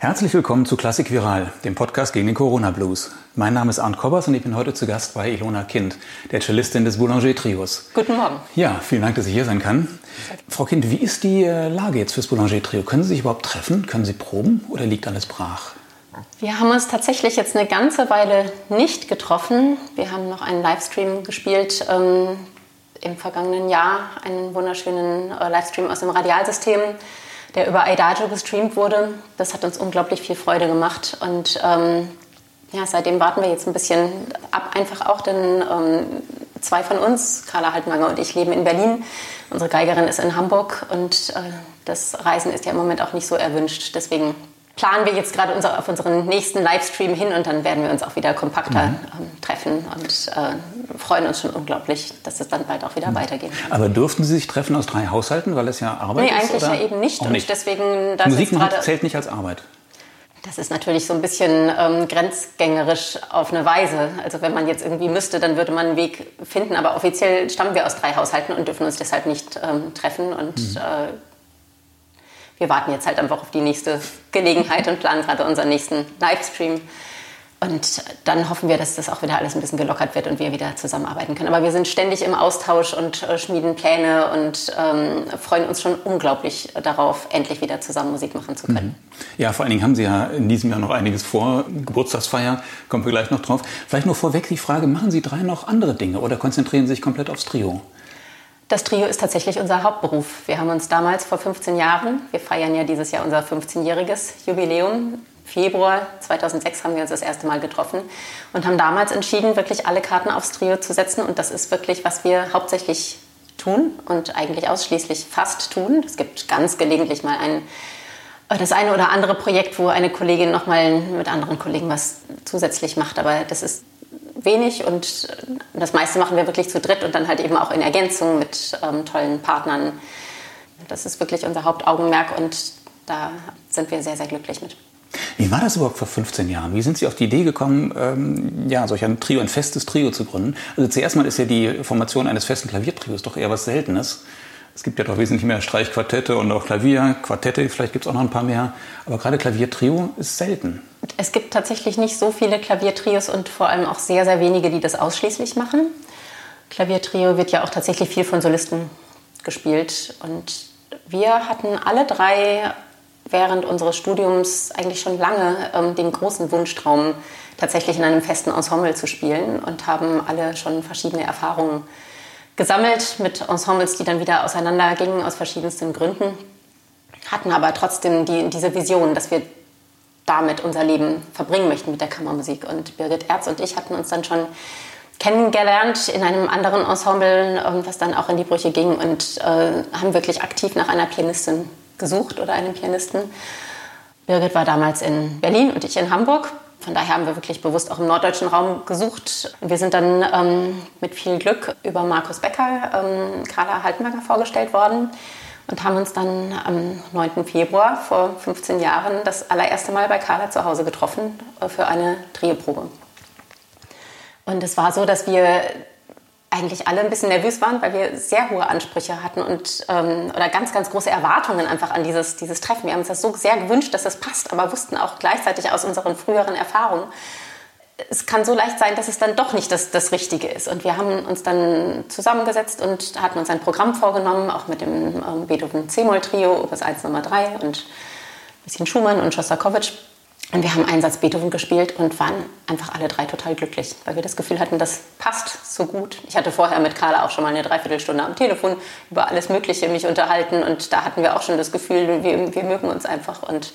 Herzlich willkommen zu Klassik Viral, dem Podcast gegen den Corona Blues. Mein Name ist Arndt Kobbers und ich bin heute zu Gast bei Ilona Kind, der Cellistin des Boulanger Trios. Guten Morgen. Ja, vielen Dank, dass ich hier sein kann. Frau Kind, wie ist die äh, Lage jetzt fürs Boulanger Trio? Können Sie sich überhaupt treffen? Können Sie proben oder liegt alles brach? Wir haben uns tatsächlich jetzt eine ganze Weile nicht getroffen. Wir haben noch einen Livestream gespielt ähm, im vergangenen Jahr, einen wunderschönen äh, Livestream aus dem Radialsystem der über Adagio gestreamt wurde. Das hat uns unglaublich viel Freude gemacht. Und ähm, ja, seitdem warten wir jetzt ein bisschen ab, einfach auch, denn ähm, zwei von uns, Carla Haltmanger und ich, leben in Berlin. Unsere Geigerin ist in Hamburg und äh, das Reisen ist ja im Moment auch nicht so erwünscht. Deswegen planen wir jetzt gerade unser, auf unseren nächsten Livestream hin und dann werden wir uns auch wieder kompakter mhm. ähm, treffen und äh, freuen uns schon unglaublich, dass es dann bald auch wieder mhm. weitergeht. Aber durften Sie sich treffen aus drei Haushalten, weil es ja Arbeit nee, ist? Nee, eigentlich oder? ja eben nicht. Auch nicht. Und deswegen, das Musik grade, zählt nicht als Arbeit. Das ist natürlich so ein bisschen ähm, grenzgängerisch auf eine Weise. Also wenn man jetzt irgendwie müsste, dann würde man einen Weg finden. Aber offiziell stammen wir aus drei Haushalten und dürfen uns deshalb nicht ähm, treffen. Und mhm. äh, wir warten jetzt halt einfach auf die nächste Gelegenheit und planen gerade unseren nächsten Livestream. Und dann hoffen wir, dass das auch wieder alles ein bisschen gelockert wird und wir wieder zusammenarbeiten können. Aber wir sind ständig im Austausch und äh, schmieden Pläne und ähm, freuen uns schon unglaublich darauf, endlich wieder zusammen Musik machen zu können. Mhm. Ja, vor allen Dingen haben Sie ja in diesem Jahr noch einiges vor. Geburtstagsfeier, kommen wir gleich noch drauf. Vielleicht nur vorweg die Frage, machen Sie drei noch andere Dinge oder konzentrieren Sie sich komplett aufs Trio? Das Trio ist tatsächlich unser Hauptberuf. Wir haben uns damals vor 15 Jahren, wir feiern ja dieses Jahr unser 15-jähriges Jubiläum, Februar 2006 haben wir uns das erste Mal getroffen und haben damals entschieden, wirklich alle Karten aufs Trio zu setzen. Und das ist wirklich, was wir hauptsächlich tun und eigentlich ausschließlich fast tun. Es gibt ganz gelegentlich mal ein, das eine oder andere Projekt, wo eine Kollegin noch mal mit anderen Kollegen was zusätzlich macht. Aber das ist wenig und das meiste machen wir wirklich zu dritt und dann halt eben auch in Ergänzung mit ähm, tollen Partnern. Das ist wirklich unser Hauptaugenmerk und da sind wir sehr, sehr glücklich mit. Wie war das überhaupt vor 15 Jahren? Wie sind Sie auf die Idee gekommen, ähm, ja, solch ein Trio, ein festes Trio zu gründen? Also zuerst mal ist ja die Formation eines festen Klaviertrios doch eher was Seltenes. Es gibt ja doch wesentlich mehr Streichquartette und auch Klavierquartette, vielleicht gibt es auch noch ein paar mehr. Aber gerade Klaviertrio ist selten. Es gibt tatsächlich nicht so viele Klaviertrios und vor allem auch sehr, sehr wenige, die das ausschließlich machen. Klaviertrio wird ja auch tatsächlich viel von Solisten gespielt. Und wir hatten alle drei während unseres Studiums eigentlich schon lange ähm, den großen Wunschtraum, tatsächlich in einem festen Ensemble zu spielen und haben alle schon verschiedene Erfahrungen gesammelt mit Ensembles, die dann wieder auseinandergingen aus verschiedensten Gründen, hatten aber trotzdem die, diese Vision, dass wir damit unser Leben verbringen möchten mit der Kammermusik. Und Birgit Erz und ich hatten uns dann schon kennengelernt in einem anderen Ensemble, ähm, was dann auch in die Brüche ging und äh, haben wirklich aktiv nach einer Pianistin gesucht oder einem Pianisten. Birgit war damals in Berlin und ich in Hamburg von daher haben wir wirklich bewusst auch im norddeutschen Raum gesucht. Wir sind dann ähm, mit viel Glück über Markus Becker, ähm, Carla Haltenberger vorgestellt worden und haben uns dann am 9. Februar vor 15 Jahren das allererste Mal bei Carla zu Hause getroffen äh, für eine Trioprobe. Und es war so, dass wir eigentlich alle ein bisschen nervös waren, weil wir sehr hohe Ansprüche hatten und ähm, oder ganz, ganz große Erwartungen einfach an dieses, dieses Treffen. Wir haben uns das so sehr gewünscht, dass das passt, aber wussten auch gleichzeitig aus unseren früheren Erfahrungen, es kann so leicht sein, dass es dann doch nicht das, das Richtige ist. Und wir haben uns dann zusammengesetzt und hatten uns ein Programm vorgenommen, auch mit dem ähm, Beethoven C-Moll-Trio, Opus 1 Nummer 3 und ein bisschen Schumann und Schostakowitsch. Und wir haben einen Satz Beethoven gespielt und waren einfach alle drei total glücklich, weil wir das Gefühl hatten, das passt so gut. Ich hatte vorher mit Carla auch schon mal eine Dreiviertelstunde am Telefon über alles Mögliche mich unterhalten und da hatten wir auch schon das Gefühl, wir, wir mögen uns einfach. Und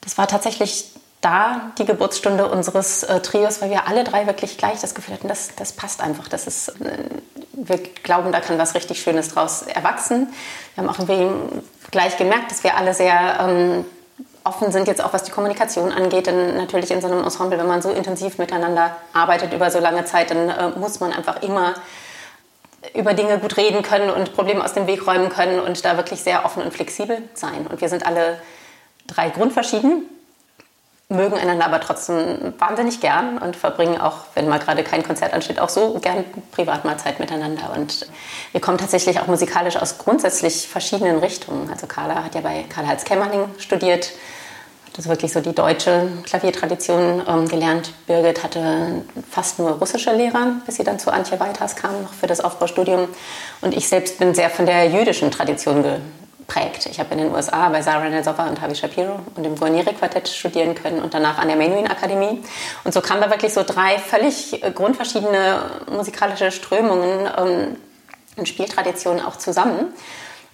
das war tatsächlich da die Geburtsstunde unseres äh, Trios, weil wir alle drei wirklich gleich das Gefühl hatten, das, das passt einfach. Das ist, äh, wir glauben, da kann was richtig Schönes draus erwachsen. Wir haben auch gleich gemerkt, dass wir alle sehr ähm, offen sind jetzt auch, was die Kommunikation angeht. Denn natürlich in so einem Ensemble, wenn man so intensiv miteinander arbeitet über so lange Zeit, dann äh, muss man einfach immer über Dinge gut reden können und Probleme aus dem Weg räumen können und da wirklich sehr offen und flexibel sein. Und wir sind alle drei grundverschieden, mögen einander aber trotzdem wahnsinnig gern und verbringen auch, wenn mal gerade kein Konzert ansteht, auch so gern privat mal Zeit miteinander. Und wir kommen tatsächlich auch musikalisch aus grundsätzlich verschiedenen Richtungen. Also Carla hat ja bei Karl-Heinz Kämmerling studiert, Das ist wirklich so die deutsche Klaviertradition ähm, gelernt. Birgit hatte fast nur russische Lehrer, bis sie dann zu Antje Weiters kam, noch für das Aufbaustudium. Und ich selbst bin sehr von der jüdischen Tradition geprägt. Ich habe in den USA bei Sarah Nelsova und Havi Shapiro und im Guarnieri-Quartett studieren können und danach an der Menuhin-Akademie. Und so kamen da wirklich so drei völlig grundverschiedene musikalische Strömungen ähm, und Spieltraditionen auch zusammen.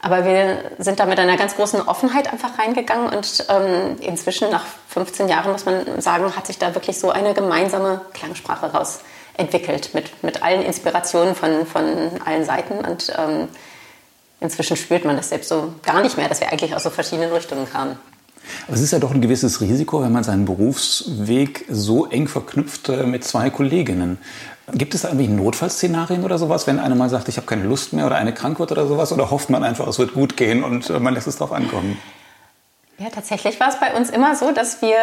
Aber wir sind da mit einer ganz großen Offenheit einfach reingegangen und ähm, inzwischen nach 15 Jahren, muss man sagen, hat sich da wirklich so eine gemeinsame Klangsprache raus entwickelt mit, mit allen Inspirationen von, von allen Seiten und ähm, inzwischen spürt man das selbst so gar nicht mehr, dass wir eigentlich aus so verschiedenen Richtungen kamen. Aber es ist ja doch ein gewisses Risiko, wenn man seinen Berufsweg so eng verknüpft äh, mit zwei Kolleginnen. Gibt es da irgendwie Notfallszenarien oder sowas, wenn einer mal sagt, ich habe keine Lust mehr oder eine krank wird oder sowas? Oder hofft man einfach, es wird gut gehen und äh, man lässt es drauf ankommen? Ja, tatsächlich war es bei uns immer so, dass wir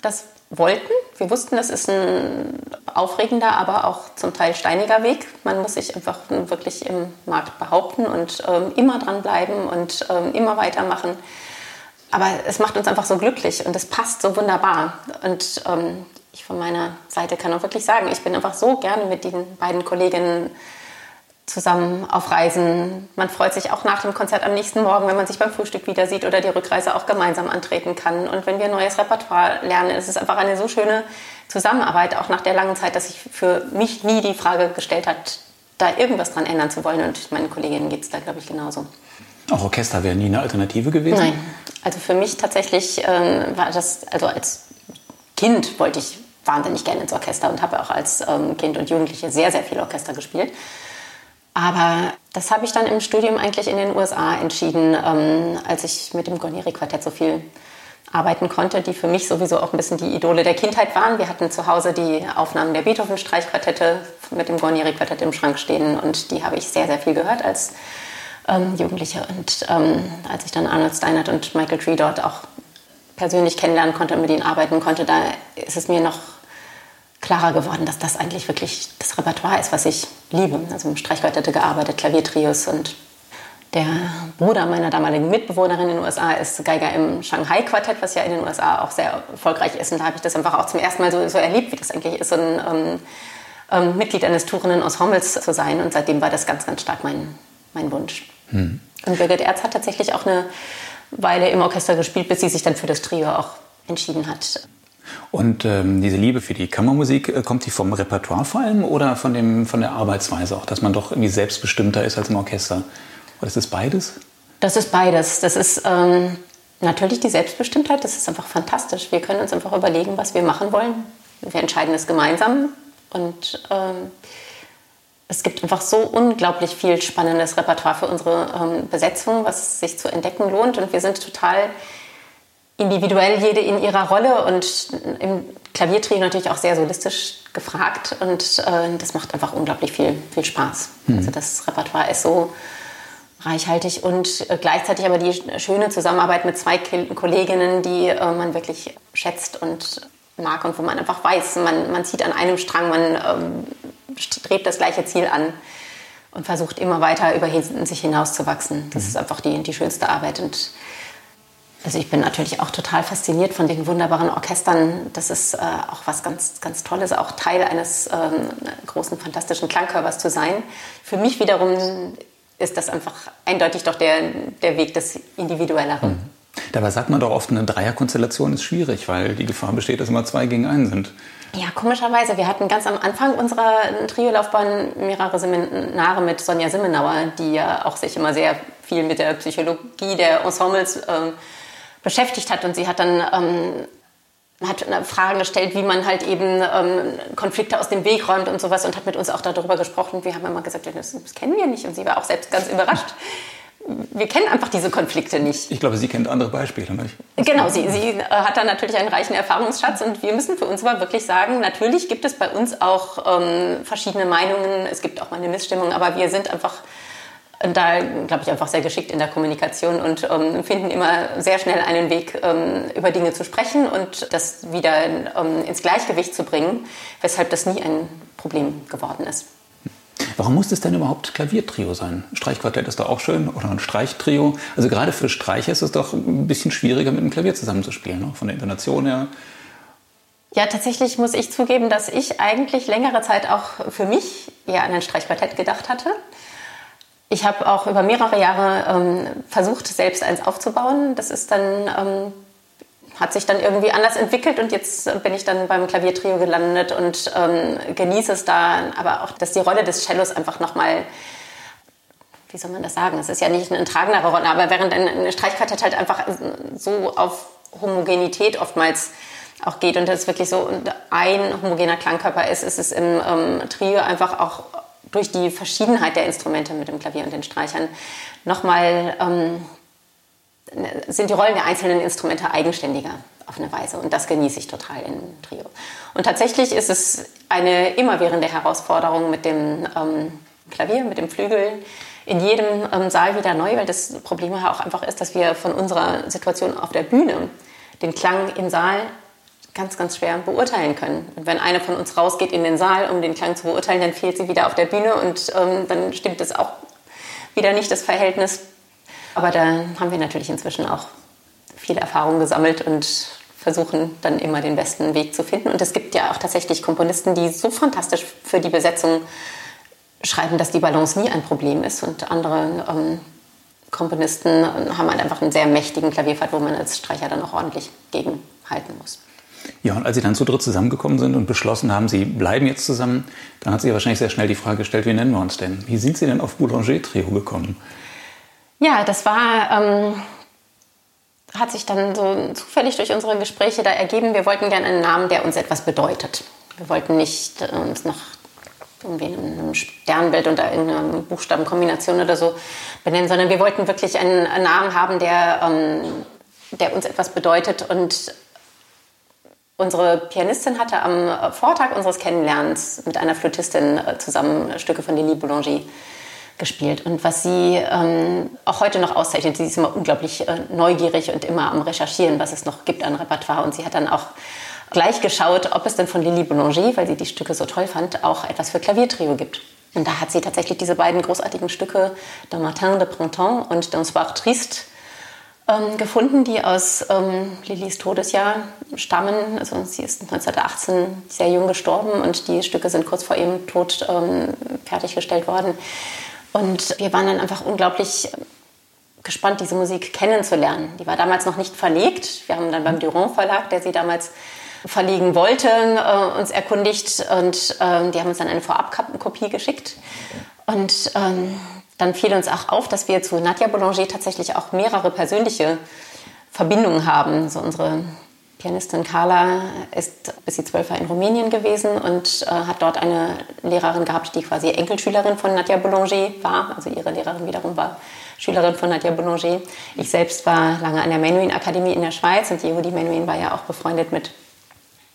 das wollten. Wir wussten, das ist ein aufregender, aber auch zum Teil steiniger Weg. Man muss sich einfach wirklich im Markt behaupten und ähm, immer dranbleiben und ähm, immer weitermachen. Aber es macht uns einfach so glücklich und es passt so wunderbar. Und ähm, ich von meiner Seite kann auch wirklich sagen, ich bin einfach so gerne mit den beiden Kolleginnen zusammen auf Reisen. Man freut sich auch nach dem Konzert am nächsten Morgen, wenn man sich beim Frühstück wieder sieht oder die Rückreise auch gemeinsam antreten kann. Und wenn wir neues Repertoire lernen, ist es einfach eine so schöne Zusammenarbeit, auch nach der langen Zeit, dass sich für mich nie die Frage gestellt hat, da irgendwas dran ändern zu wollen. Und meinen Kolleginnen geht es da, glaube ich, genauso. Auch Orchester wäre nie eine Alternative gewesen? Nein. Also für mich tatsächlich ähm, war das, also als Kind wollte ich wahnsinnig gerne ins Orchester und habe auch als ähm, Kind und Jugendliche sehr, sehr viel Orchester gespielt. Aber das habe ich dann im Studium eigentlich in den USA entschieden, ähm, als ich mit dem Guarnieri-Quartett so viel arbeiten konnte, die für mich sowieso auch ein bisschen die Idole der Kindheit waren. Wir hatten zu Hause die Aufnahmen der Beethoven-Streichquartette mit dem Guarnieri-Quartett im Schrank stehen und die habe ich sehr, sehr viel gehört als ähm, Jugendliche. Und ähm, als ich dann Arnold Steinert und Michael Tree dort auch persönlich kennenlernen konnte und mit ihnen arbeiten konnte, da ist es mir noch klarer geworden, dass das eigentlich wirklich das Repertoire ist, was ich liebe. Also im Streichquartette gearbeitet, Klaviertrios und der Bruder meiner damaligen Mitbewohnerin in den USA ist Geiger im Shanghai-Quartett, was ja in den USA auch sehr erfolgreich ist. Und da habe ich das einfach auch zum ersten Mal so, so erlebt, wie das eigentlich ist, so ein ähm, ähm, Mitglied eines tourenden Ensembles zu sein. Und seitdem war das ganz, ganz stark mein, mein Wunsch. Hm. Und Birgit Erz hat tatsächlich auch eine Weile im Orchester gespielt, bis sie sich dann für das Trio auch entschieden hat. Und ähm, diese Liebe für die Kammermusik, äh, kommt die vom Repertoire vor allem oder von, dem, von der Arbeitsweise auch, dass man doch irgendwie selbstbestimmter ist als im Orchester? Oder ist das beides? Das ist beides. Das ist ähm, natürlich die Selbstbestimmtheit, das ist einfach fantastisch. Wir können uns einfach überlegen, was wir machen wollen. Wir entscheiden es gemeinsam und ähm, es gibt einfach so unglaublich viel spannendes Repertoire für unsere ähm, Besetzung, was sich zu entdecken lohnt. Und wir sind total individuell jede in ihrer Rolle und im Klaviertrio natürlich auch sehr solistisch gefragt. Und äh, das macht einfach unglaublich viel, viel Spaß. Mhm. Also das Repertoire ist so reichhaltig und äh, gleichzeitig aber die schöne Zusammenarbeit mit zwei Kolleginnen, die äh, man wirklich schätzt und mag und wo man einfach weiß, man, man zieht an einem Strang, man ähm, strebt das gleiche Ziel an und versucht immer weiter über sich hinaus zu wachsen. Das mhm. ist einfach die, die schönste Arbeit. Und also ich bin natürlich auch total fasziniert von den wunderbaren Orchestern. Das ist äh, auch was ganz, ganz Tolles, auch Teil eines ähm, großen, fantastischen Klangkörpers zu sein. Für mich wiederum ist das einfach eindeutig doch der, der Weg des Individuelleren. Mhm. Dabei sagt man doch oft, eine Dreierkonstellation ist schwierig, weil die Gefahr besteht, dass immer zwei gegen einen sind. Ja, komischerweise. Wir hatten ganz am Anfang unserer Triolaufbahn mehrere Seminare mit Sonja Simmenauer, die ja auch sich immer sehr viel mit der Psychologie der Ensembles äh, beschäftigt hat. Und sie hat dann ähm, hat Fragen gestellt, wie man halt eben ähm, Konflikte aus dem Weg räumt und sowas und hat mit uns auch darüber gesprochen. Wir haben immer gesagt, das, das kennen wir nicht. Und sie war auch selbst ganz überrascht wir kennen einfach diese Konflikte nicht. Ich glaube, sie kennt andere Beispiele. Nicht? Genau, sie, sie äh, hat da natürlich einen reichen Erfahrungsschatz und wir müssen für uns aber wirklich sagen, natürlich gibt es bei uns auch ähm, verschiedene Meinungen, es gibt auch mal eine Missstimmung, aber wir sind einfach da, glaube ich, einfach sehr geschickt in der Kommunikation und ähm, finden immer sehr schnell einen Weg, ähm, über Dinge zu sprechen und das wieder ähm, ins Gleichgewicht zu bringen, weshalb das nie ein Problem geworden ist. Warum muss es denn überhaupt Klaviertrio sein? Streichquartett ist doch auch schön oder ein Streichtrio. Also gerade für Streicher ist es doch ein bisschen schwieriger, mit dem Klavier zusammenzuspielen, ne? von der Intonation her. Ja, tatsächlich muss ich zugeben, dass ich eigentlich längere Zeit auch für mich eher an ein Streichquartett gedacht hatte. Ich habe auch über mehrere Jahre ähm, versucht, selbst eins aufzubauen. Das ist dann, ähm, hat sich dann irgendwie anders entwickelt und jetzt bin ich dann beim Klaviertrio gelandet und ähm, genieße es da, aber auch, dass die Rolle des Cellos einfach nochmal wie soll man das sagen? Es ist ja nicht eine tragendere Rolle, aber während ein Streichquartett halt einfach so auf Homogenität oftmals auch geht und das wirklich so ein homogener Klangkörper ist, ist es im ähm, Trio einfach auch durch die Verschiedenheit der Instrumente mit dem Klavier und den Streichern nochmal ähm, sind die Rollen der einzelnen Instrumente eigenständiger auf eine Weise und das genieße ich total im Trio. Und tatsächlich ist es eine immerwährende Herausforderung mit dem ähm, Klavier, mit dem Flügel, in jedem ähm, Saal wieder neu, weil das Problem ja auch einfach ist, dass wir von unserer Situation auf der Bühne den Klang im Saal ganz, ganz schwer beurteilen können. Und wenn eine von uns rausgeht in den Saal, um den Klang zu beurteilen, dann fehlt sie wieder auf der Bühne und ähm, dann stimmt es auch wieder nicht, das Verhältnis. Aber da haben wir natürlich inzwischen auch viel Erfahrung gesammelt und versuchen dann immer den besten Weg zu finden. Und es gibt ja auch tatsächlich Komponisten, die so fantastisch für die Besetzung schreiben, dass die Balance nie ein Problem ist. Und andere ähm, Komponisten haben halt einfach einen sehr mächtigen Klavierpfad, wo man als Streicher dann auch ordentlich gegenhalten muss. Ja, und als Sie dann zu dritt zusammengekommen sind und beschlossen haben, Sie bleiben jetzt zusammen, dann hat sich wahrscheinlich sehr schnell die Frage gestellt, wie nennen wir uns denn? Wie sind Sie denn auf Boulanger-Trio gekommen? Ja, das war, ähm, hat sich dann so zufällig durch unsere Gespräche da ergeben. Wir wollten gerne einen Namen, der uns etwas bedeutet. Wir wollten nicht äh, uns nach irgendwie einem Sternbild oder irgendeiner Buchstabenkombination oder so benennen, sondern wir wollten wirklich einen, einen Namen haben, der, ähm, der uns etwas bedeutet und Unsere Pianistin hatte am Vortag unseres Kennenlernens mit einer Flötistin äh, zusammen Stücke von Lili Boulanger gespielt. Und was sie ähm, auch heute noch auszeichnet, sie ist immer unglaublich äh, neugierig und immer am Recherchieren, was es noch gibt an Repertoire. Und sie hat dann auch gleich geschaut, ob es denn von Lili Boulanger, weil sie die Stücke so toll fand, auch etwas für Klaviertrio gibt. Und da hat sie tatsächlich diese beiden großartigen Stücke, Dans Matin de Printemps und Dans Soir Triste, ähm, gefunden, die aus ähm, Lillys Todesjahr stammen. Also sie ist 1918 sehr jung gestorben und die Stücke sind kurz vor ihrem Tod ähm, fertiggestellt worden. Und wir waren dann einfach unglaublich gespannt, diese Musik kennenzulernen. Die war damals noch nicht verlegt. Wir haben dann beim Durand Verlag, der sie damals verlegen wollte, äh, uns erkundigt und äh, die haben uns dann eine Vorabkopie geschickt. Und ähm, dann fiel uns auch auf, dass wir zu Nadja Boulanger tatsächlich auch mehrere persönliche Verbindungen haben. So unsere Pianistin Carla ist bis sie zwölf war in Rumänien gewesen und äh, hat dort eine Lehrerin gehabt, die quasi Enkelschülerin von Nadja Boulanger war. Also ihre Lehrerin wiederum war Schülerin von Nadja Boulanger. Ich selbst war lange an der Menuhin Akademie in der Schweiz und Yehudi Menuhin war ja auch befreundet mit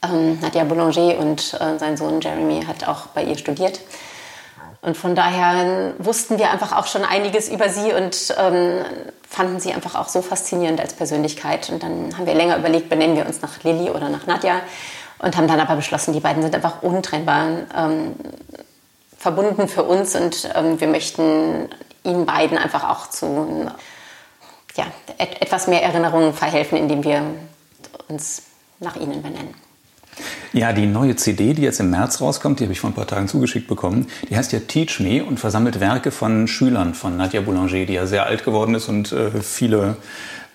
ähm, Nadja Boulanger und äh, sein Sohn Jeremy hat auch bei ihr studiert. Und von daher wussten wir einfach auch schon einiges über sie und ähm, fanden sie einfach auch so faszinierend als Persönlichkeit. Und dann haben wir länger überlegt, benennen wir uns nach Lilly oder nach Nadja und haben dann aber beschlossen, die beiden sind einfach untrennbar ähm, verbunden für uns und ähm, wir möchten ihnen beiden einfach auch zu ja, et etwas mehr Erinnerungen verhelfen, indem wir uns nach ihnen benennen. Ja, die neue CD, die jetzt im März rauskommt, die habe ich vor ein paar Tagen zugeschickt bekommen, die heißt ja Teach Me und versammelt Werke von Schülern von Nadia Boulanger, die ja sehr alt geworden ist und äh, viele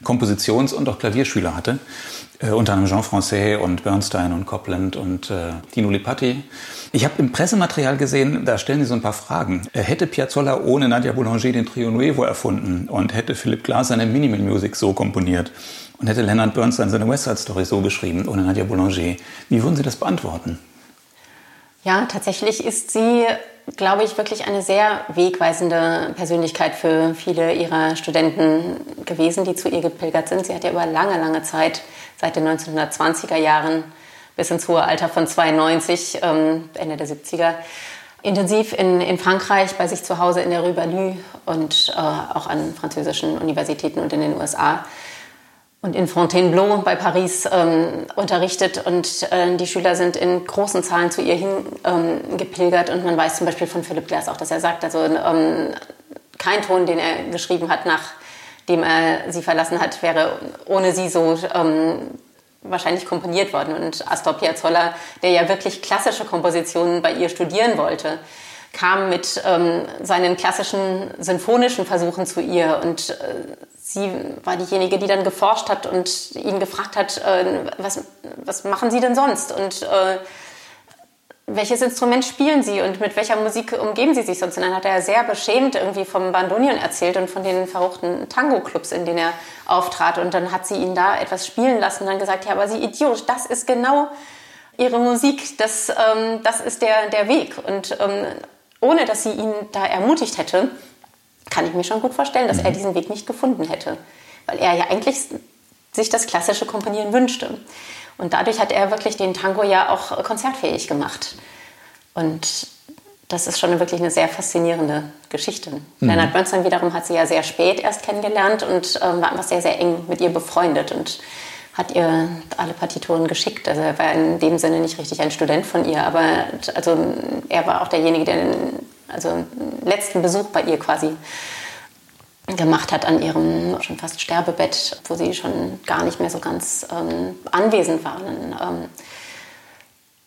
Kompositions- und auch Klavierschüler hatte. Äh, unter anderem Jean Francais und Bernstein und Copland und äh, Dino Lipatti. Ich habe im Pressematerial gesehen, da stellen sie so ein paar Fragen. Äh, hätte Piazzolla ohne Nadia Boulanger den Trio Nuevo erfunden und hätte Philipp Glass seine Minimal Music so komponiert? Und hätte Leonard Bernstein seine West Side Story so geschrieben, ohne Nadia Boulanger, wie würden Sie das beantworten? Ja, tatsächlich ist sie, glaube ich, wirklich eine sehr wegweisende Persönlichkeit für viele ihrer Studenten gewesen, die zu ihr gepilgert sind. Sie hat ja über lange, lange Zeit, seit den 1920er Jahren bis ins hohe Alter von 92, ähm, Ende der 70er, intensiv in, in Frankreich, bei sich zu Hause in der Rue Balu und äh, auch an französischen Universitäten und in den USA und in Fontainebleau bei Paris ähm, unterrichtet. Und äh, die Schüler sind in großen Zahlen zu ihr hingepilgert ähm, und man weiß zum Beispiel von Philipp Glass auch, dass er sagt, also ähm, kein Ton, den er geschrieben hat, nachdem er sie verlassen hat, wäre ohne sie so ähm, wahrscheinlich komponiert worden. Und Astor Piazzolla, der ja wirklich klassische Kompositionen bei ihr studieren wollte, kam mit ähm, seinen klassischen sinfonischen Versuchen zu ihr. Und äh, sie war diejenige, die dann geforscht hat und ihn gefragt hat, äh, was, was machen Sie denn sonst und äh, welches Instrument spielen Sie und mit welcher Musik umgeben Sie sich sonst? Und dann hat er sehr beschämt irgendwie vom Bandonion erzählt und von den verruchten Tango-Clubs, in denen er auftrat. Und dann hat sie ihn da etwas spielen lassen und dann gesagt, ja, aber Sie Idiot, das ist genau Ihre Musik, das, ähm, das ist der, der Weg. Und ähm, ohne, dass sie ihn da ermutigt hätte, kann ich mir schon gut vorstellen, dass mhm. er diesen Weg nicht gefunden hätte. Weil er ja eigentlich sich das klassische Komponieren wünschte. Und dadurch hat er wirklich den Tango ja auch konzertfähig gemacht. Und das ist schon wirklich eine sehr faszinierende Geschichte. Mhm. Leonard Bernstein wiederum hat sie ja sehr spät erst kennengelernt und ähm, war einfach sehr, sehr eng mit ihr befreundet und hat ihr alle Partituren geschickt. Also er war in dem Sinne nicht richtig ein Student von ihr, aber also er war auch derjenige, der also letzten Besuch bei ihr quasi gemacht hat an ihrem schon fast Sterbebett, wo sie schon gar nicht mehr so ganz ähm, anwesend war. Dann, ähm,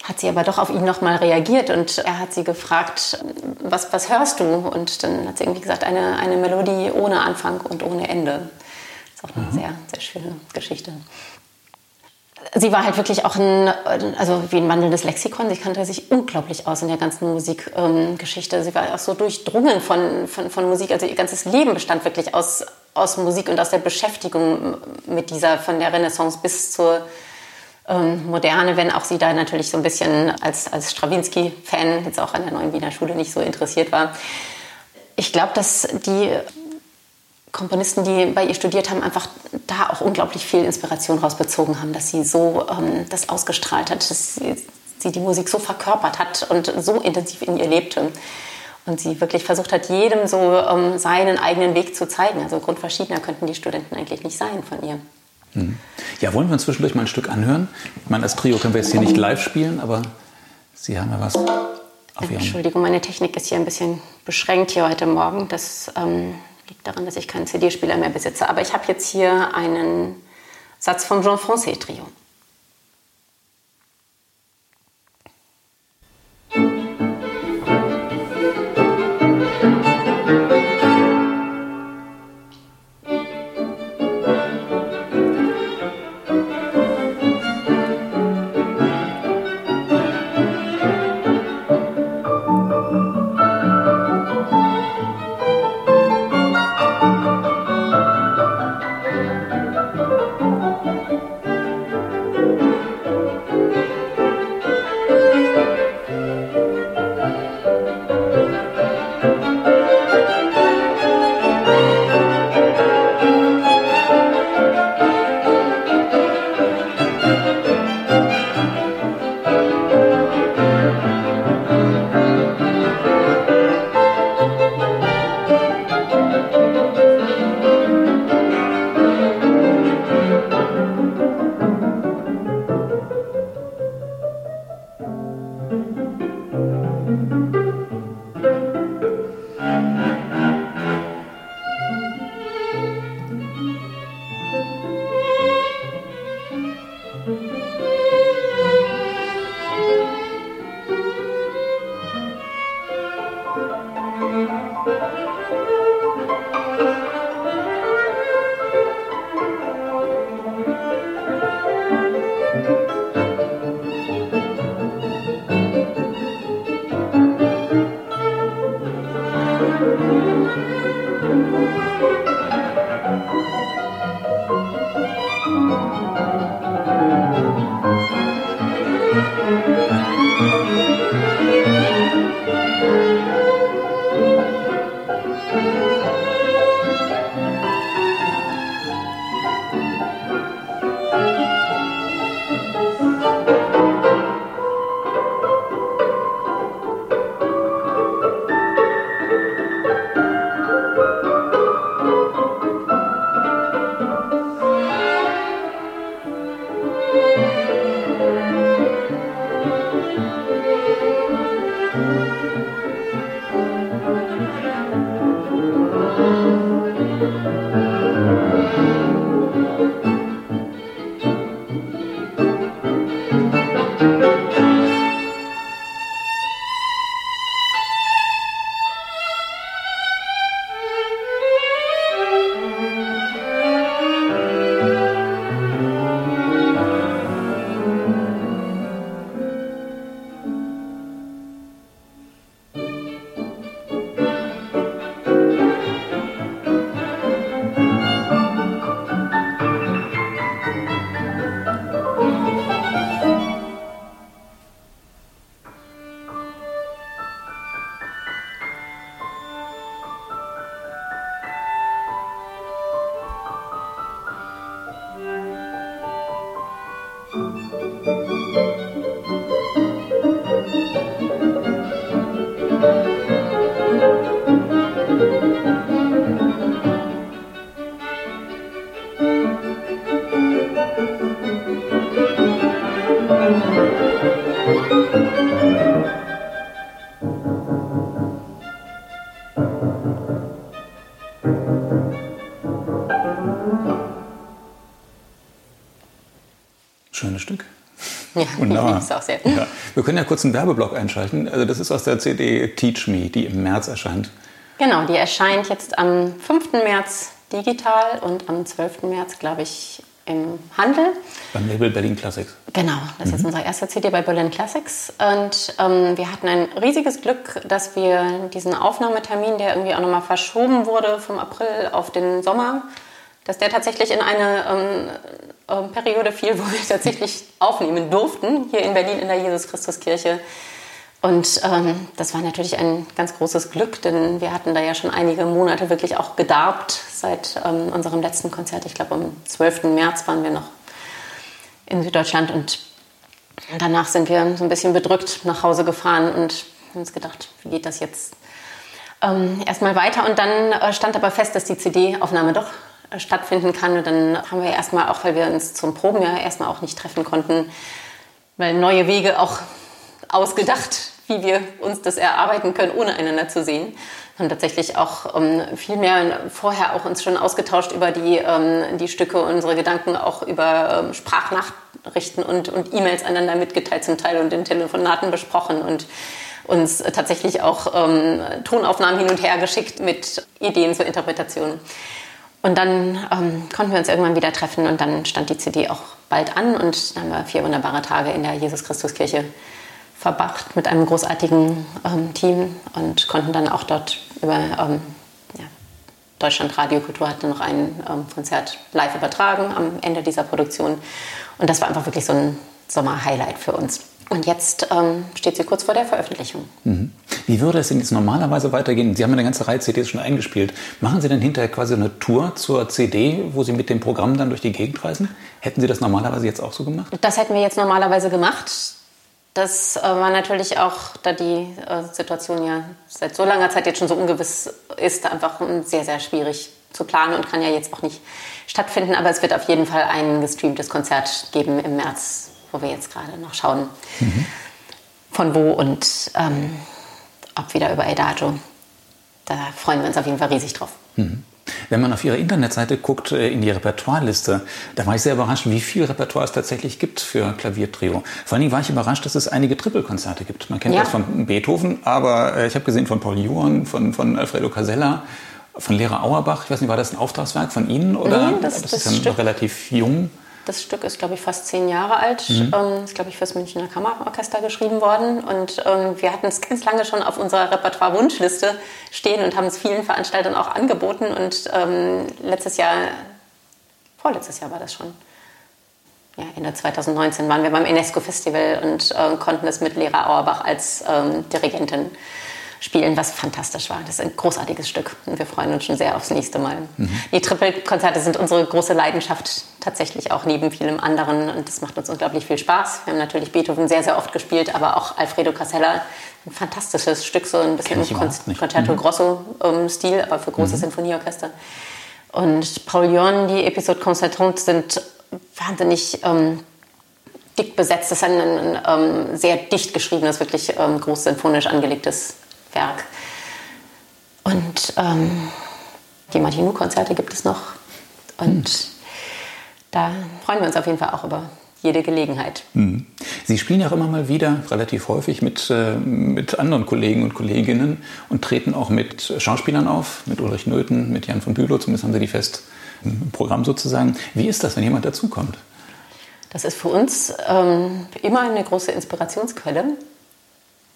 hat sie aber doch auf ihn nochmal reagiert und er hat sie gefragt, was, was hörst du? Und dann hat sie irgendwie gesagt, eine, eine Melodie ohne Anfang und ohne Ende. Das ist auch eine mhm. sehr, sehr schöne Geschichte sie war halt wirklich auch ein, also wie ein wandelndes Lexikon. Sie kannte sich unglaublich aus in der ganzen Musikgeschichte. Ähm, sie war auch so durchdrungen von, von, von, Musik. Also ihr ganzes Leben bestand wirklich aus, aus Musik und aus der Beschäftigung mit dieser, von der Renaissance bis zur ähm, Moderne, wenn auch sie da natürlich so ein bisschen als, als Stravinsky-Fan jetzt auch an der Neuen Wiener Schule nicht so interessiert war. Ich glaube, dass die Komponisten, die bei ihr studiert haben, einfach da auch unglaublich viel Inspiration rausbezogen haben, dass sie so ähm, das ausgestrahlt hat, dass sie, sie, die Musik so verkörpert hat und so intensiv in ihr lebte. Und sie wirklich versucht hat, jedem so ähm, seinen eigenen Weg zu zeigen. Also grundverschiedener könnten die Studenten eigentlich nicht sein von ihr. Mhm. Ja, wollen wir uns zwischendurch mal ein Stück anhören? Ich meine, als Trio können wir jetzt hier nicht live spielen, aber Sie haben ja was auf Ihrem... Entschuldigung, meine Technik ist hier ein bisschen beschränkt hier heute Morgen. Das ähm, Liegt daran, dass ich keinen CD-Spieler mehr besitze. Aber ich habe jetzt hier einen Satz vom Jean-Francais Ist auch sehr. Ja. Wir können ja kurz einen Werbeblock einschalten. Also das ist aus der CD Teach Me, die im März erscheint. Genau, die erscheint jetzt am 5. März digital und am 12. März, glaube ich, im Handel. Beim Label Berlin Classics. Genau, das ist jetzt unsere erste CD bei Berlin Classics. Und ähm, wir hatten ein riesiges Glück, dass wir diesen Aufnahmetermin, der irgendwie auch nochmal verschoben wurde vom April auf den Sommer, dass der tatsächlich in eine ähm, ähm, Periode fiel, wo wir tatsächlich aufnehmen durften, hier in Berlin in der Jesus Christus Kirche. Und ähm, das war natürlich ein ganz großes Glück, denn wir hatten da ja schon einige Monate wirklich auch gedarbt seit ähm, unserem letzten Konzert. Ich glaube, am 12. März waren wir noch in Süddeutschland und danach sind wir so ein bisschen bedrückt nach Hause gefahren und haben uns gedacht, wie geht das jetzt ähm, erstmal weiter? Und dann äh, stand aber fest, dass die CD-Aufnahme doch stattfinden kann. Und dann haben wir erstmal, auch weil wir uns zum Proben ja erstmal auch nicht treffen konnten, weil neue Wege auch ausgedacht, wie wir uns das erarbeiten können, ohne einander zu sehen. Wir haben tatsächlich auch ähm, viel mehr vorher auch uns schon ausgetauscht über die, ähm, die Stücke, unsere Gedanken auch über ähm, Sprachnachrichten und, und E-Mails einander mitgeteilt zum Teil und in Telefonaten besprochen und uns tatsächlich auch ähm, Tonaufnahmen hin und her geschickt mit Ideen zur Interpretation. Und dann ähm, konnten wir uns irgendwann wieder treffen und dann stand die CD auch bald an und dann haben wir vier wunderbare Tage in der Jesus Christus Kirche verbracht mit einem großartigen ähm, Team und konnten dann auch dort über ähm, ja, Deutschland Radiokultur hatte noch ein ähm, Konzert live übertragen am Ende dieser Produktion und das war einfach wirklich so ein Sommer-Highlight für uns. Und jetzt ähm, steht sie kurz vor der Veröffentlichung. Mhm. Wie würde es denn jetzt normalerweise weitergehen? Sie haben eine ganze Reihe CDs schon eingespielt. Machen Sie denn hinterher quasi eine Tour zur CD, wo Sie mit dem Programm dann durch die Gegend reisen? Hätten Sie das normalerweise jetzt auch so gemacht? Das hätten wir jetzt normalerweise gemacht. Das äh, war natürlich auch, da die äh, Situation ja seit so langer Zeit jetzt schon so ungewiss ist, einfach sehr, sehr schwierig zu planen und kann ja jetzt auch nicht stattfinden. Aber es wird auf jeden Fall ein gestreamtes Konzert geben im März, wo wir jetzt gerade noch schauen, mhm. von wo und ähm, ob wieder über Edajo. Da freuen wir uns auf jeden Fall riesig drauf. Mhm. Wenn man auf Ihre Internetseite guckt, äh, in die Repertoireliste, da war ich sehr überrascht, wie viel Repertoire es tatsächlich gibt für Klaviertrio. Vor allem war ich überrascht, dass es einige Trippelkonzerte gibt. Man kennt ja. das von Beethoven, aber äh, ich habe gesehen von Paul Juon, von, von Alfredo Casella, von Lehrer Auerbach. Ich weiß nicht, war das ein Auftragswerk von Ihnen oder nee, das, das, das ist ja relativ jung? Das Stück ist, glaube ich, fast zehn Jahre alt. Mhm. Ähm, ist, glaube ich, fürs Münchner Kammerorchester geschrieben worden. Und ähm, wir hatten es ganz lange schon auf unserer Repertoire-Wunschliste stehen und haben es vielen Veranstaltern auch angeboten. Und ähm, letztes Jahr, vorletztes Jahr war das schon, ja, Ende 2019 waren wir beim UNESCO-Festival und äh, konnten es mit Lehrer Auerbach als ähm, Dirigentin spielen, was fantastisch war. Das ist ein großartiges Stück und wir freuen uns schon sehr aufs nächste Mal. Mhm. Die Triple-Konzerte sind unsere große Leidenschaft tatsächlich auch neben vielem anderen und das macht uns unglaublich viel Spaß. Wir haben natürlich Beethoven sehr, sehr oft gespielt, aber auch Alfredo Casella, ein fantastisches Stück, so ein bisschen im Con Concerto mhm. Grosso-Stil, ähm, aber für große mhm. Sinfonieorchester. Und Paul Jorn, die Episode Concertante sind wahnsinnig ähm, dick besetzt. Das ist ein, ein, ein ähm, sehr dicht geschriebenes, wirklich ähm, groß sinfonisch angelegtes Werk. Und ähm, die Martinu-Konzerte gibt es noch. Und hm. da freuen wir uns auf jeden Fall auch über jede Gelegenheit. Hm. Sie spielen ja auch immer mal wieder, relativ häufig, mit, äh, mit anderen Kollegen und Kolleginnen und treten auch mit Schauspielern auf, mit Ulrich Nöthen, mit Jan von Bülow, zumindest haben Sie die fest im Programm sozusagen. Wie ist das, wenn jemand dazukommt? Das ist für uns ähm, immer eine große Inspirationsquelle.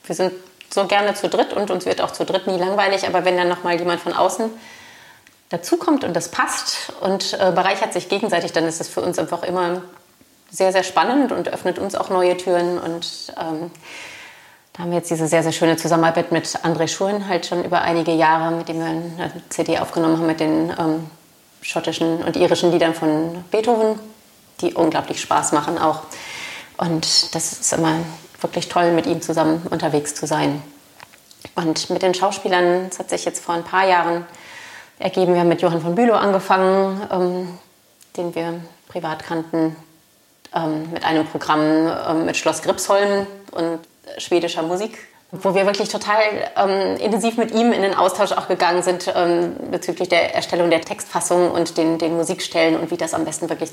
Wir sind so gerne zu dritt und uns wird auch zu dritt nie langweilig, aber wenn dann noch mal jemand von außen dazukommt und das passt und äh, bereichert sich gegenseitig, dann ist es für uns einfach immer sehr, sehr spannend und öffnet uns auch neue Türen und ähm, da haben wir jetzt diese sehr, sehr schöne Zusammenarbeit mit André Schulen halt schon über einige Jahre, mit dem wir eine CD aufgenommen haben mit den ähm, schottischen und irischen Liedern von Beethoven, die unglaublich Spaß machen auch. Und das ist immer wirklich toll, mit ihm zusammen unterwegs zu sein. Und mit den Schauspielern, das hat sich jetzt vor ein paar Jahren ergeben, wir haben mit Johann von Bülow angefangen, ähm, den wir privat kannten, ähm, mit einem Programm ähm, mit Schloss Gripsholm und schwedischer Musik wo wir wirklich total ähm, intensiv mit ihm in den Austausch auch gegangen sind ähm, bezüglich der Erstellung der Textfassung und den, den Musikstellen und wie das am besten wirklich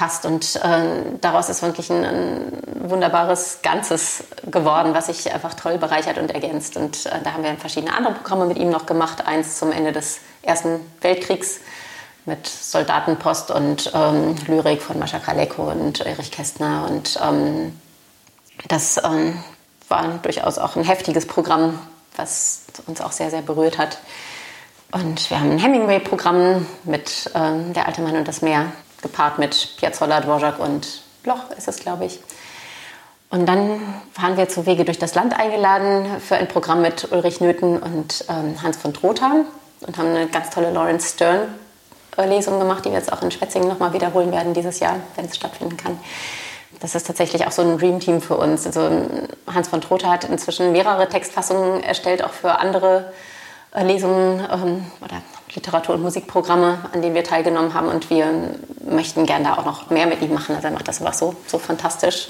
zusammenpasst. Und äh, daraus ist wirklich ein, ein, wunderbares Ganzes geworden, was sich einfach toll bereichert und ergänzt. Und äh, da haben wir verschiedene andere Programme mit ihm noch gemacht. Eins zum Ende des Ersten Weltkriegs mit Soldatenpost und ähm, Lyrik von Mascha Kaleko und Erich Kästner. Und ähm, das ähm, war durchaus auch ein heftiges Programm, was uns auch sehr, sehr berührt hat. Und wir haben ein Hemingway-Programm mit ähm, Der alte Mann und das Meer, gepaart mit Piazzolla, Dvorak und Bloch ist es, glaube ich. Und dann waren wir zu Wege durch das Land eingeladen für ein Programm mit Ulrich Nöthen und ähm, Hans von Trotha und haben eine ganz tolle Lawrence Stern-Lesung gemacht, die wir jetzt auch in Schwetzingen nochmal wiederholen werden dieses Jahr, wenn es stattfinden kann das ist tatsächlich auch so ein Dreamteam für uns. Also Hans von Trotha hat inzwischen mehrere Textfassungen erstellt, auch für andere Lesungen ähm, oder Literatur- und Musikprogramme, an denen wir teilgenommen haben. Und wir möchten gerne da auch noch mehr mit ihm machen. Also er macht das einfach so, so fantastisch.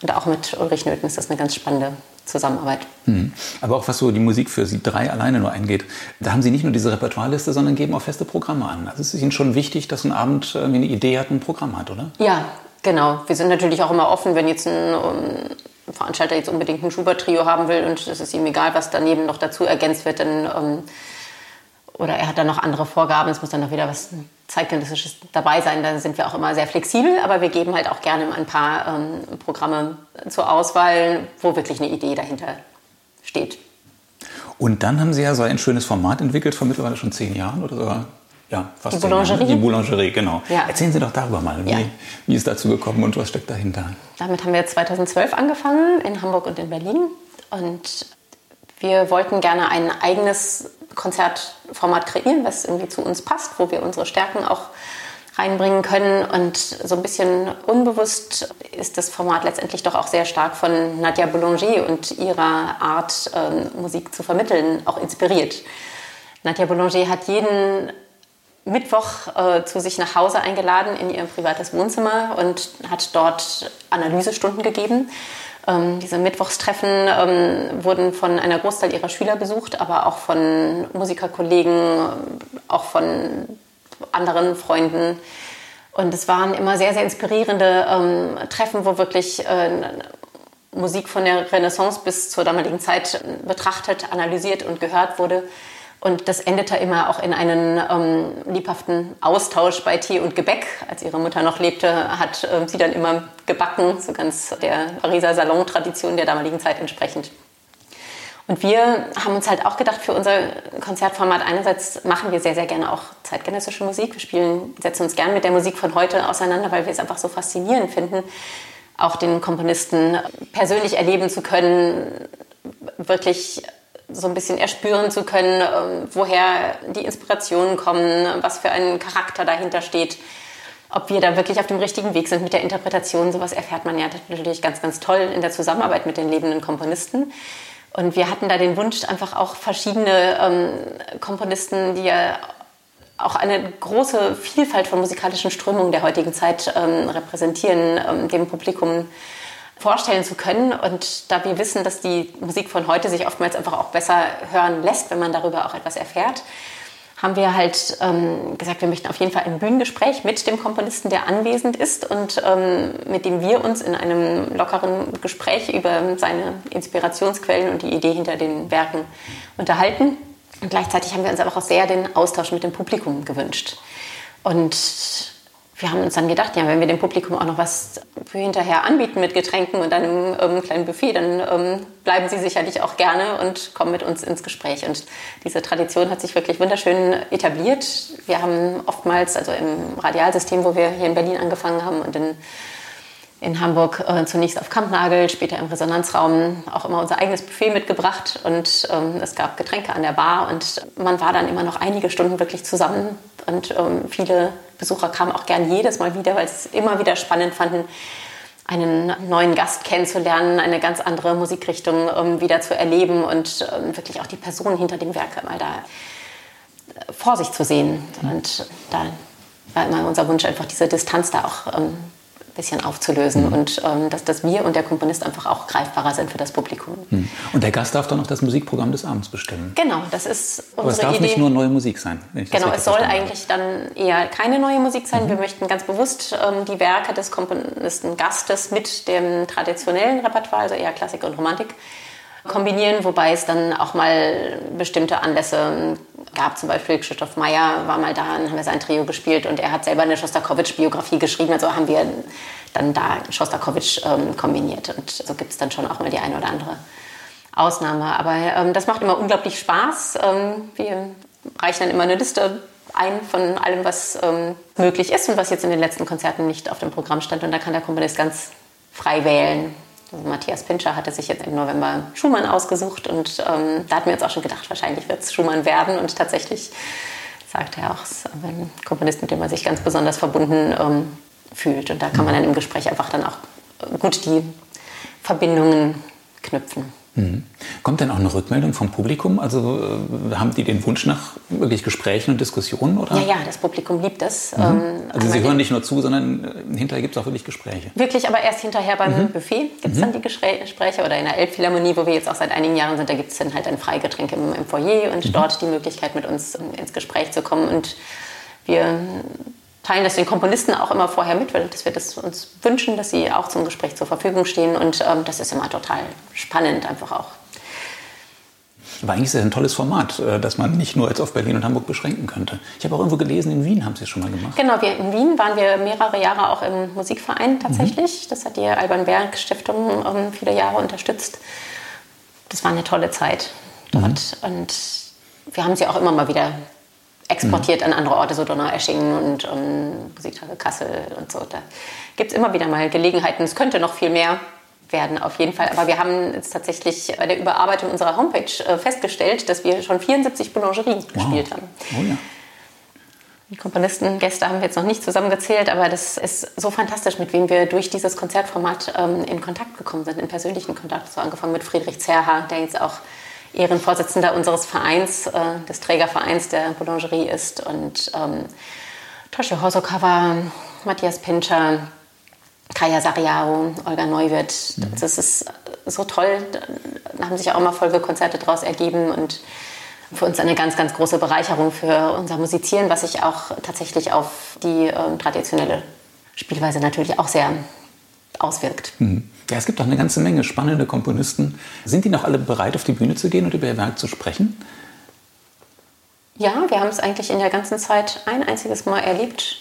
Und auch mit Ulrich Nöthen ist das eine ganz spannende Zusammenarbeit. Mhm. Aber auch was so die Musik für Sie drei alleine nur eingeht, da haben Sie nicht nur diese Repertoireliste, sondern geben auch feste Programme an. Also es ist Ihnen schon wichtig, dass ein Abend eine Idee hat, ein Programm hat, oder? Ja, Genau, wir sind natürlich auch immer offen, wenn jetzt ein um, Veranstalter jetzt unbedingt ein Schubert-Trio haben will und es ist ihm egal, was daneben noch dazu ergänzt wird, dann, ähm, oder er hat dann noch andere Vorgaben, es muss dann noch wieder was Zeitgenössisches dabei sein, dann sind wir auch immer sehr flexibel, aber wir geben halt auch gerne ein paar ähm, Programme zur Auswahl, wo wirklich eine Idee dahinter steht. Und dann haben Sie ja so ein schönes Format entwickelt, vor mittlerweile schon zehn Jahren oder sogar ja, fast die Boulangerie. Die Boulangerie, genau. Ja. Erzählen Sie doch darüber mal, wie, ja. wie ist dazu gekommen und was steckt dahinter? Damit haben wir 2012 angefangen in Hamburg und in Berlin und wir wollten gerne ein eigenes Konzertformat kreieren, was irgendwie zu uns passt, wo wir unsere Stärken auch reinbringen können. Und so ein bisschen unbewusst ist das Format letztendlich doch auch sehr stark von Nadia Boulanger und ihrer Art, ähm, Musik zu vermitteln, auch inspiriert. Nadia Boulanger hat jeden Mittwoch äh, zu sich nach Hause eingeladen in ihr privates Wohnzimmer und hat dort Analysestunden gegeben. Ähm, diese Mittwochstreffen ähm, wurden von einer Großteil ihrer Schüler besucht, aber auch von Musikerkollegen, auch von anderen Freunden. Und es waren immer sehr, sehr inspirierende ähm, Treffen, wo wirklich äh, Musik von der Renaissance bis zur damaligen Zeit betrachtet, analysiert und gehört wurde. Und das endete immer auch in einen ähm, liebhaften Austausch bei Tee und Gebäck. Als ihre Mutter noch lebte, hat äh, sie dann immer gebacken, so ganz der Pariser Salon-Tradition der damaligen Zeit entsprechend. Und wir haben uns halt auch gedacht, für unser Konzertformat einerseits machen wir sehr, sehr gerne auch zeitgenössische Musik. Wir spielen, setzen uns gern mit der Musik von heute auseinander, weil wir es einfach so faszinierend finden, auch den Komponisten persönlich erleben zu können, wirklich so ein bisschen erspüren zu können, ähm, woher die Inspirationen kommen, was für ein Charakter dahinter steht, ob wir da wirklich auf dem richtigen Weg sind mit der Interpretation. Sowas erfährt man ja natürlich ganz, ganz toll in der Zusammenarbeit mit den lebenden Komponisten. Und wir hatten da den Wunsch, einfach auch verschiedene ähm, Komponisten, die ja auch eine große Vielfalt von musikalischen Strömungen der heutigen Zeit ähm, repräsentieren, ähm, dem Publikum vorstellen zu können. Und da wir wissen, dass die Musik von heute sich oftmals einfach auch besser hören lässt, wenn man darüber auch etwas erfährt, haben wir halt ähm, gesagt, wir möchten auf jeden Fall ein Bühnengespräch mit dem Komponisten, der anwesend ist und ähm, mit dem wir uns in einem lockeren Gespräch über seine Inspirationsquellen und die Idee hinter den Werken unterhalten. Und gleichzeitig haben wir uns aber auch sehr den Austausch mit dem Publikum gewünscht. Und wir haben uns dann gedacht, ja, wenn wir dem Publikum auch noch was für hinterher anbieten mit Getränken und einem ähm, kleinen Buffet, dann ähm, bleiben sie sicherlich auch gerne und kommen mit uns ins Gespräch. Und diese Tradition hat sich wirklich wunderschön etabliert. Wir haben oftmals, also im Radialsystem, wo wir hier in Berlin angefangen haben und in, in Hamburg äh, zunächst auf Kampnagel, später im Resonanzraum, auch immer unser eigenes Buffet mitgebracht und ähm, es gab Getränke an der Bar und man war dann immer noch einige Stunden wirklich zusammen und ähm, viele Besucher kamen auch gern jedes Mal wieder, weil sie es immer wieder spannend fanden, einen neuen Gast kennenzulernen, eine ganz andere Musikrichtung ähm, wieder zu erleben und ähm, wirklich auch die Person hinter dem Werk mal da äh, vor sich zu sehen. Und da war immer unser Wunsch, einfach diese Distanz da auch ähm, bisschen aufzulösen mhm. und ähm, dass, dass wir und der Komponist einfach auch greifbarer sind für das Publikum. Mhm. Und der Gast darf dann auch das Musikprogramm des Abends bestimmen. Genau, das ist unsere Aber es darf Idee. nicht nur neue Musik sein. genau, es soll eigentlich dann eher keine neue Musik sein. Mhm. Wir möchten ganz bewusst ähm, die Werke des Komponisten Gastes mit dem traditionellen Repertoire, also eher Klassik und Romantik, kombinieren, wobei es dann auch mal bestimmte Anlässe gab. Zum Beispiel Christoph Meyer war mal da, dann haben wir sein Trio gespielt und er hat selber eine Schostakowitsch-Biografie geschrieben. Also haben wir dann da Schostakowitsch ähm, kombiniert. Und so gibt es dann schon auch mal die eine oder andere Ausnahme. Aber ähm, das macht immer unglaublich Spaß. Ähm, wir reichen dann immer eine Liste ein von allem, was ähm, möglich ist und was jetzt in den letzten Konzerten nicht auf dem Programm stand. Und da kann der Komponist ganz frei wählen, also Matthias Pinscher hatte sich jetzt im November Schumann ausgesucht und ähm, da hatten wir jetzt auch schon gedacht, wahrscheinlich wird es Schumann werden und tatsächlich sagt er auch, es ist ein Komponist, mit dem man sich ganz besonders verbunden ähm, fühlt und da kann man dann im Gespräch einfach dann auch gut die Verbindungen knüpfen. Mhm. Kommt denn auch eine Rückmeldung vom Publikum? Also äh, haben die den Wunsch nach wirklich Gesprächen und Diskussionen? Oder? Ja, ja, das Publikum liebt es. Mhm. Ähm, also Sie hören nicht nur zu, sondern äh, hinterher gibt es auch wirklich Gespräche? Wirklich, aber erst hinterher beim mhm. Buffet gibt es dann mhm. die Gespräche oder in der Elbphilharmonie, wo wir jetzt auch seit einigen Jahren sind, da gibt es dann halt ein Freigetränk im, im Foyer und mhm. dort die Möglichkeit mit uns ins Gespräch zu kommen und wir teilen das den Komponisten auch immer vorher mit, weil dass wir das uns wünschen, dass sie auch zum Gespräch zur Verfügung stehen. Und ähm, das ist immer total spannend, einfach auch. Aber eigentlich ist das ein tolles Format, äh, das man nicht nur jetzt auf Berlin und Hamburg beschränken könnte. Ich habe auch irgendwo gelesen, in Wien haben Sie es schon mal gemacht. Genau, wir, in Wien waren wir mehrere Jahre auch im Musikverein tatsächlich. Mhm. Das hat die Alban Berg Stiftung ähm, viele Jahre unterstützt. Das war eine tolle Zeit dort. Mhm. Und wir haben sie auch immer mal wieder exportiert an andere Orte, so Donaueschingen und um, Musiktage Kassel und so. Da gibt es immer wieder mal Gelegenheiten. Es könnte noch viel mehr werden, auf jeden Fall. Aber wir haben jetzt tatsächlich bei der Überarbeitung unserer Homepage äh, festgestellt, dass wir schon 74 Boulangerien wow. gespielt haben. Oh ja. Die Komponistengäste haben wir jetzt noch nicht zusammengezählt, aber das ist so fantastisch, mit wem wir durch dieses Konzertformat ähm, in Kontakt gekommen sind, in persönlichen Kontakt. So angefangen mit Friedrich Zerha, der jetzt auch Ehrenvorsitzender unseres Vereins, äh, des Trägervereins der Boulangerie ist. Und ähm, Toshio Hosokawa, Matthias Pinscher, Kaya Sariaro, Olga Neuwirth. Mhm. Das ist so toll. Da haben sich auch immer Folgekonzerte daraus ergeben und für uns eine ganz, ganz große Bereicherung für unser Musizieren, was sich auch tatsächlich auf die äh, traditionelle Spielweise natürlich auch sehr auswirkt. Mhm. Ja, es gibt auch eine ganze Menge spannende Komponisten. Sind die noch alle bereit, auf die Bühne zu gehen und über ihr Werk zu sprechen? Ja, wir haben es eigentlich in der ganzen Zeit ein einziges Mal erlebt,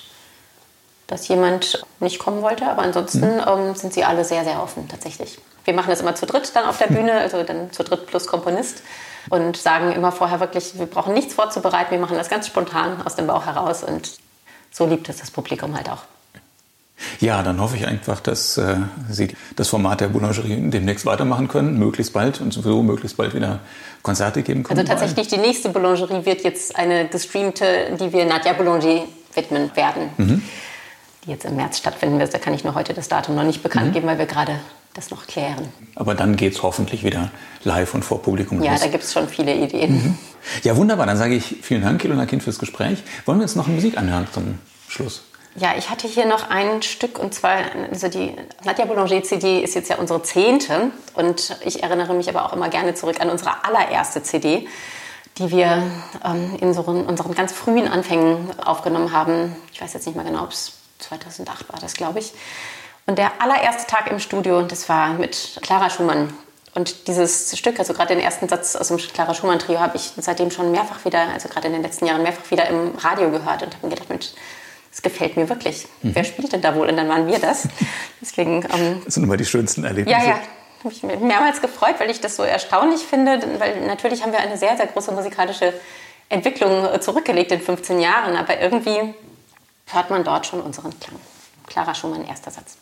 dass jemand nicht kommen wollte. Aber ansonsten mhm. ähm, sind sie alle sehr, sehr offen tatsächlich. Wir machen das immer zu dritt dann auf der Bühne, also dann zu dritt plus Komponist und sagen immer vorher wirklich, wir brauchen nichts vorzubereiten, wir machen das ganz spontan aus dem Bauch heraus und so liebt es das Publikum halt auch. Ja, dann hoffe ich einfach, dass äh, Sie das Format der Boulangerie demnächst weitermachen können, möglichst bald und sowieso möglichst bald wieder Konzerte geben können. Also tatsächlich, die nächste Boulangerie wird jetzt eine gestreamte, die wir Nadja Boulanger widmen werden, mhm. die jetzt im März stattfinden wird. Da kann ich nur heute das Datum noch nicht bekannt mhm. geben, weil wir gerade das noch klären. Aber dann geht es hoffentlich wieder live und vor Publikum Ja, los. da gibt es schon viele Ideen. Mhm. Ja, wunderbar. Dann sage ich vielen Dank, Ilona Kind, fürs Gespräch. Wollen wir jetzt noch Musik anhören zum Schluss? Ja, ich hatte hier noch ein Stück und zwar, also die Nadja Boulanger CD ist jetzt ja unsere zehnte und ich erinnere mich aber auch immer gerne zurück an unsere allererste CD, die wir ähm, in so unseren ganz frühen Anfängen aufgenommen haben. Ich weiß jetzt nicht mehr genau, ob es 2008 war, das glaube ich. Und der allererste Tag im Studio, das war mit Clara Schumann. Und dieses Stück, also gerade den ersten Satz aus dem Clara Schumann Trio, habe ich seitdem schon mehrfach wieder, also gerade in den letzten Jahren mehrfach wieder im Radio gehört und habe mir gedacht, Mensch, das gefällt mir wirklich. Mhm. Wer spielt denn da wohl? Und dann waren wir das. Deswegen, ähm, das sind immer die schönsten Erlebnisse. Ja, ja. Habe ich mich mehrmals gefreut, weil ich das so erstaunlich finde. Weil natürlich haben wir eine sehr, sehr große musikalische Entwicklung äh, zurückgelegt in 15 Jahren. Aber irgendwie hört man dort schon unseren Klang. Clara Schumann, erster Satz.